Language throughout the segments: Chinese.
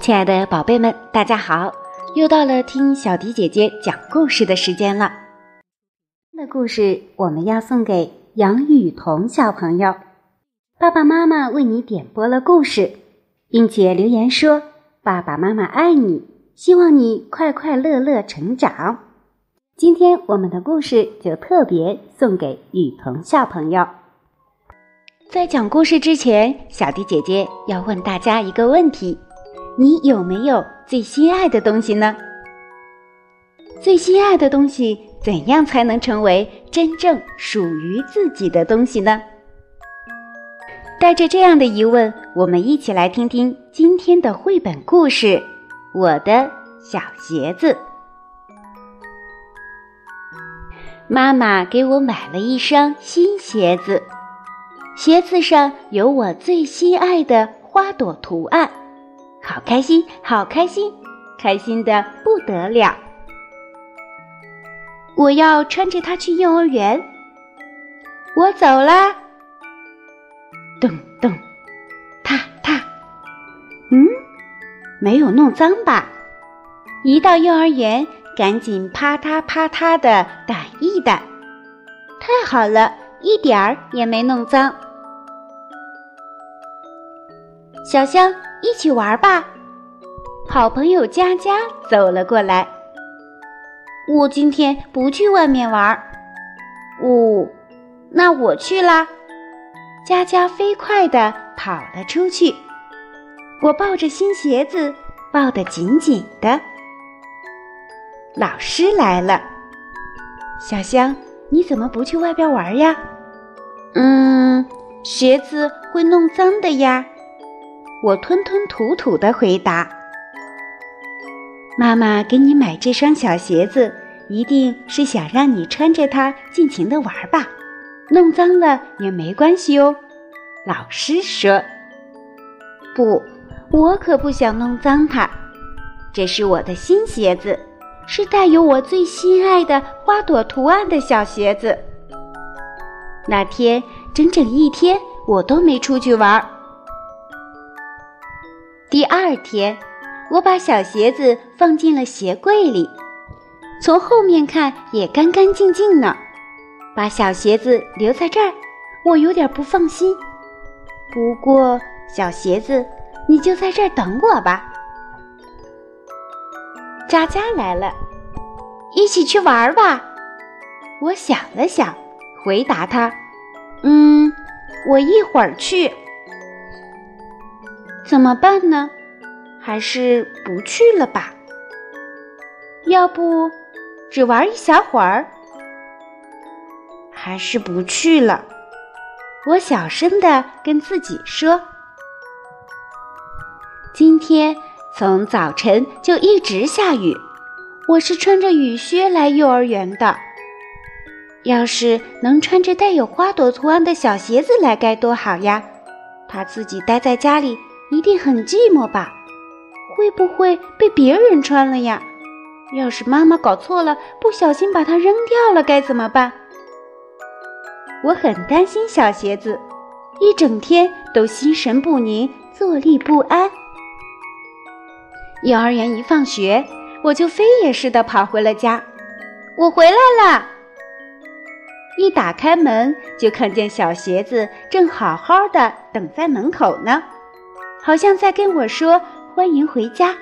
亲爱的宝贝们，大家好！又到了听小迪姐姐讲故事的时间了。那故事我们要送给杨雨桐小朋友，爸爸妈妈为你点播了故事，并且留言说：“爸爸妈妈爱你，希望你快快乐乐成长。”今天我们的故事就特别送给雨桐小朋友。在讲故事之前，小迪姐姐要问大家一个问题。你有没有最心爱的东西呢？最心爱的东西怎样才能成为真正属于自己的东西呢？带着这样的疑问，我们一起来听听今天的绘本故事《我的小鞋子》。妈妈给我买了一双新鞋子，鞋子上有我最心爱的花朵图案。好开心，好开心，开心的不得了！我要穿着它去幼儿园。我走啦！咚咚，踏踏，嗯，没有弄脏吧？一到幼儿园，赶紧啪嗒啪嗒的掸一掸。太好了，一点儿也没弄脏。小香。一起玩吧，好朋友佳佳走了过来。我今天不去外面玩。哦，那我去啦。佳佳飞快地跑了出去。我抱着新鞋子，抱得紧紧的。老师来了，小香，你怎么不去外边玩呀？嗯，鞋子会弄脏的呀。我吞吞吐吐的回答：“妈妈给你买这双小鞋子，一定是想让你穿着它尽情的玩吧？弄脏了也没关系哦。”老师说：“不，我可不想弄脏它。这是我的新鞋子，是带有我最心爱的花朵图案的小鞋子。那天整整一天，我都没出去玩。”第二天，我把小鞋子放进了鞋柜里，从后面看也干干净净呢。把小鞋子留在这儿，我有点不放心。不过，小鞋子，你就在这儿等我吧。佳佳来了，一起去玩吧。我想了想，回答他：“嗯，我一会儿去。”怎么办呢？还是不去了吧？要不只玩一小会儿？还是不去了？我小声的跟自己说：“今天从早晨就一直下雨，我是穿着雨靴来幼儿园的。要是能穿着带有花朵图案的小鞋子来，该多好呀！他自己待在家里。”一定很寂寞吧？会不会被别人穿了呀？要是妈妈搞错了，不小心把它扔掉了，该怎么办？我很担心小鞋子，一整天都心神不宁，坐立不安。幼儿园一放学，我就飞也似的跑回了家。我回来了，一打开门就看见小鞋子正好好的等在门口呢。好像在跟我说欢迎回家。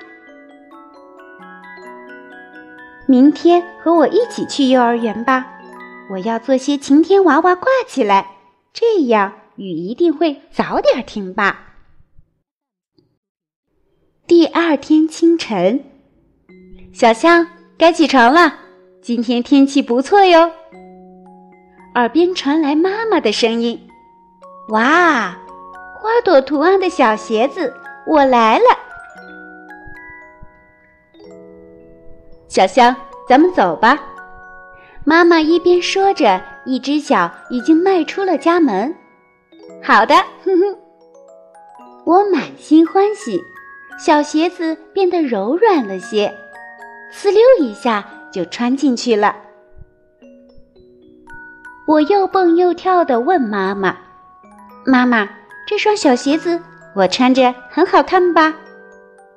明天和我一起去幼儿园吧，我要做些晴天娃娃挂起来，这样雨一定会早点停吧。第二天清晨，小香该起床了，今天天气不错哟。耳边传来妈妈的声音：“哇！”花朵图案的小鞋子，我来了。小香，咱们走吧。妈妈一边说着，一只脚已经迈出了家门。好的，哼哼。我满心欢喜，小鞋子变得柔软了些，呲溜一下就穿进去了。我又蹦又跳地问妈妈：“妈妈，这双小鞋子我穿着很好看吧？”“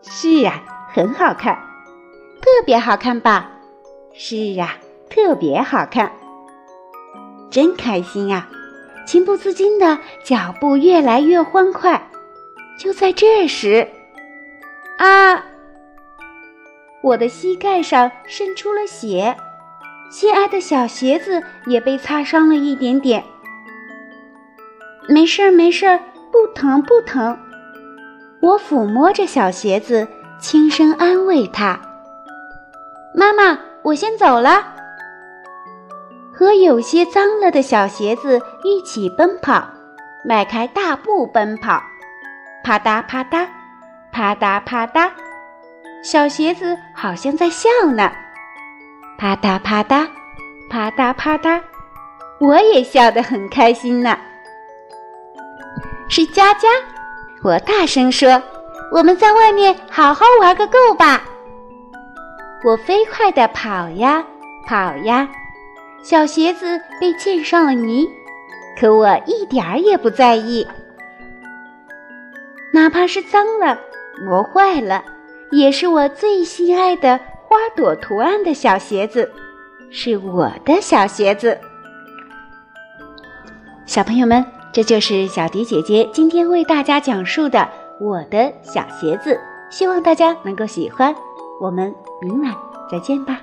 是呀，很好看，特别好看吧？”“是呀，特别好看。”真开心呀！情不自禁的脚步越来越欢快。就在这时，啊！我的膝盖上渗出了血。心爱的小鞋子也被擦伤了一点点。没事儿，没事儿，不疼不疼。我抚摸着小鞋子，轻声安慰他：“妈妈，我先走了。”和有些脏了的小鞋子一起奔跑，迈开大步奔跑，啪嗒啪嗒，啪嗒啪嗒，小鞋子好像在笑呢。啪嗒啪嗒，啪嗒啪嗒，我也笑得很开心呢。是佳佳，我大声说：“我们在外面好好玩个够吧！”我飞快地跑呀跑呀，小鞋子被溅上了泥，可我一点儿也不在意，哪怕是脏了、磨坏了，也是我最心爱的。花朵图案的小鞋子，是我的小鞋子。小朋友们，这就是小迪姐姐今天为大家讲述的《我的小鞋子》，希望大家能够喜欢。我们明晚再见吧。